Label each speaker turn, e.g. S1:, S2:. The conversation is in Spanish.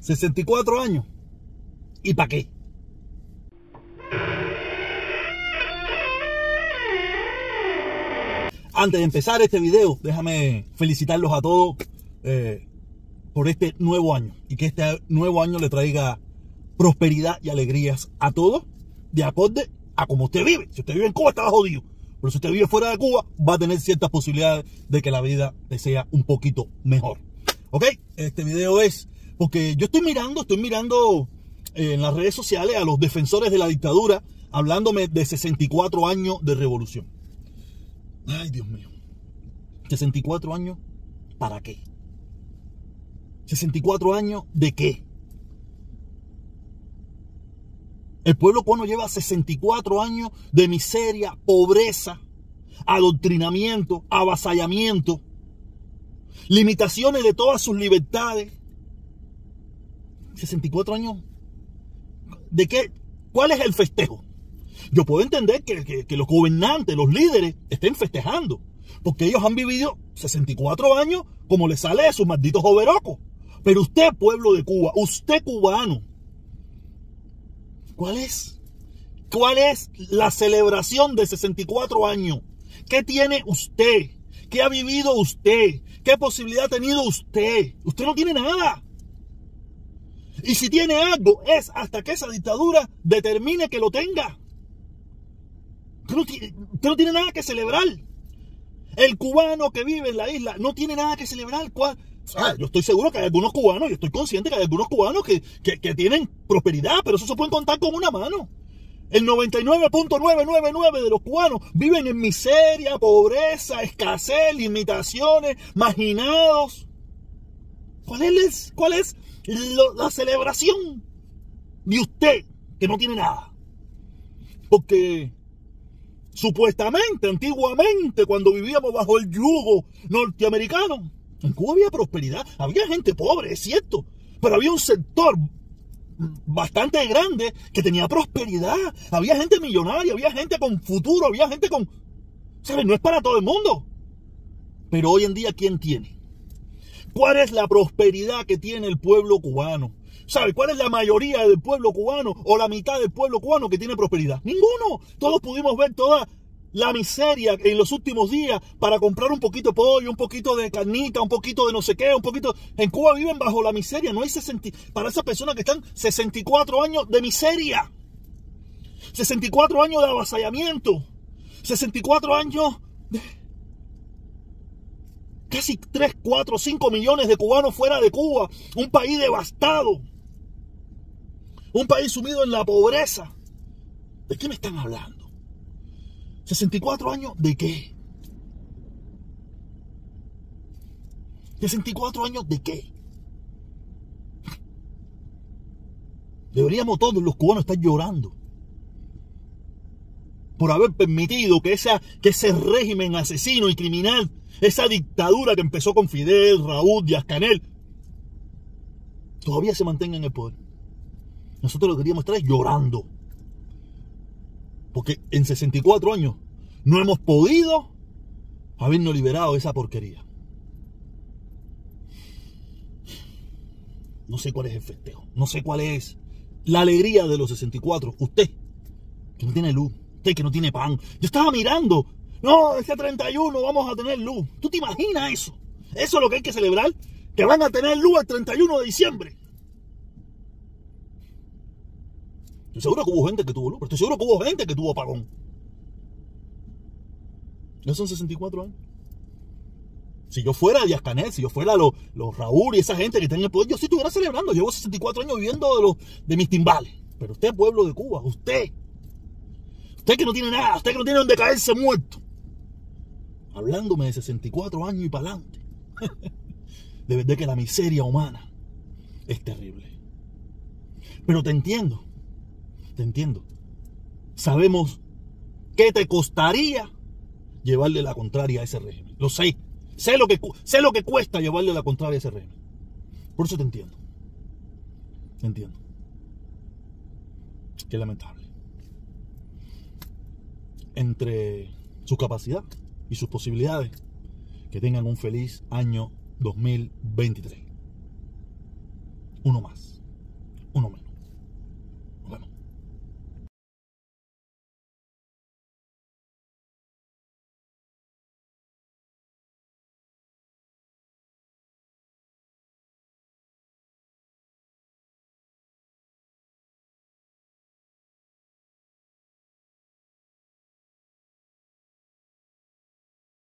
S1: 64 años. ¿Y para qué? Antes de empezar este video, déjame felicitarlos a todos eh, por este nuevo año y que este nuevo año le traiga prosperidad y alegrías a todos de acorde a como usted vive. Si usted vive en Cuba, está jodido. Pero si usted vive fuera de Cuba, va a tener ciertas posibilidades de que la vida le sea un poquito mejor. ¿Ok? Este video es porque yo estoy mirando, estoy mirando eh, en las redes sociales a los defensores de la dictadura hablándome de 64 años de revolución. Ay, Dios mío. 64 años, ¿para qué? 64 años de qué? El pueblo cubano lleva 64 años de miseria, pobreza, adoctrinamiento, avasallamiento, limitaciones de todas sus libertades. 64 años. ¿De qué? ¿Cuál es el festejo? Yo puedo entender que, los gobernantes, los líderes, estén festejando. Porque ellos han vivido 64 años como les sale de sus malditos overocos. Pero usted, pueblo de Cuba, usted cubano, ¿cuál es? ¿Cuál es la celebración de 64 años? ¿Qué tiene usted? ¿Qué ha vivido usted? ¿Qué posibilidad ha tenido usted? Usted no tiene nada. Y si tiene algo, es hasta que esa dictadura determine que lo tenga. Usted no, tiene, nada que celebrar. El cubano que vive en la isla no tiene nada que celebrar. yo estoy seguro que hay algunos cubanos, yo estoy consciente que hay algunos cubanos que, tienen prosperidad, pero eso se puede contar con una mano. El 99.999 de los cubanos viven en miseria, pobreza, escasez, limitaciones, marginados. ¿Cuál es, cuál es la celebración de usted que no tiene nada? Porque Supuestamente, antiguamente, cuando vivíamos bajo el yugo norteamericano, en Cuba había prosperidad, había gente pobre, es cierto, pero había un sector bastante grande que tenía prosperidad, había gente millonaria, había gente con futuro, había gente con... ¿Sabes? No es para todo el mundo. Pero hoy en día, ¿quién tiene? ¿Cuál es la prosperidad que tiene el pueblo cubano? ¿Sabe cuál es la mayoría del pueblo cubano o la mitad del pueblo cubano que tiene prosperidad? Ninguno. Todos pudimos ver toda la miseria en los últimos días para comprar un poquito de pollo, un poquito de carnita, un poquito de no sé qué, un poquito... En Cuba viven bajo la miseria. No hay 60... Para esas personas que están 64 años de miseria. 64 años de avasallamiento. 64 años de casi 3, 4, 5 millones de cubanos fuera de Cuba. Un país devastado. Un país sumido en la pobreza. ¿De qué me están hablando? ¿64 años de qué? ¿64 años de qué? Deberíamos todos los cubanos estar llorando por haber permitido que, esa, que ese régimen asesino y criminal, esa dictadura que empezó con Fidel, Raúl, Díaz Canel, todavía se mantenga en el poder. Nosotros lo queríamos estar llorando. Porque en 64 años no hemos podido habernos liberado de esa porquería. No sé cuál es el festejo. No sé cuál es la alegría de los 64. Usted, que no tiene luz. Usted, que no tiene pan. Yo estaba mirando. No, este 31 vamos a tener luz. ¿Tú te imaginas eso? Eso es lo que hay que celebrar. Que van a tener luz el 31 de diciembre. Estoy seguro que hubo gente que tuvo luz, pero estoy seguro que hubo gente que tuvo apagón. Ya son 64 años. Si yo fuera Díaz Canel, si yo fuera los, Raúl y esa gente que está en el poder, yo sí estuviera celebrando. Llevo 64 años viviendo de, los, de mis timbales. Pero usted, pueblo de Cuba, usted. Usted que no tiene nada, usted que no tiene donde caerse muerto. Hablándome de 64 años y para adelante. de verdad que la miseria humana es terrible. Pero te entiendo entiendo. Sabemos qué te costaría llevarle la contraria a ese régimen. Lo sé. Sé lo que, sé lo que cuesta llevarle la contraria a ese régimen. Por eso te entiendo. Te entiendo. Qué lamentable. Entre su capacidad y sus posibilidades, que tengan un feliz año 2023. uno más, uno menos.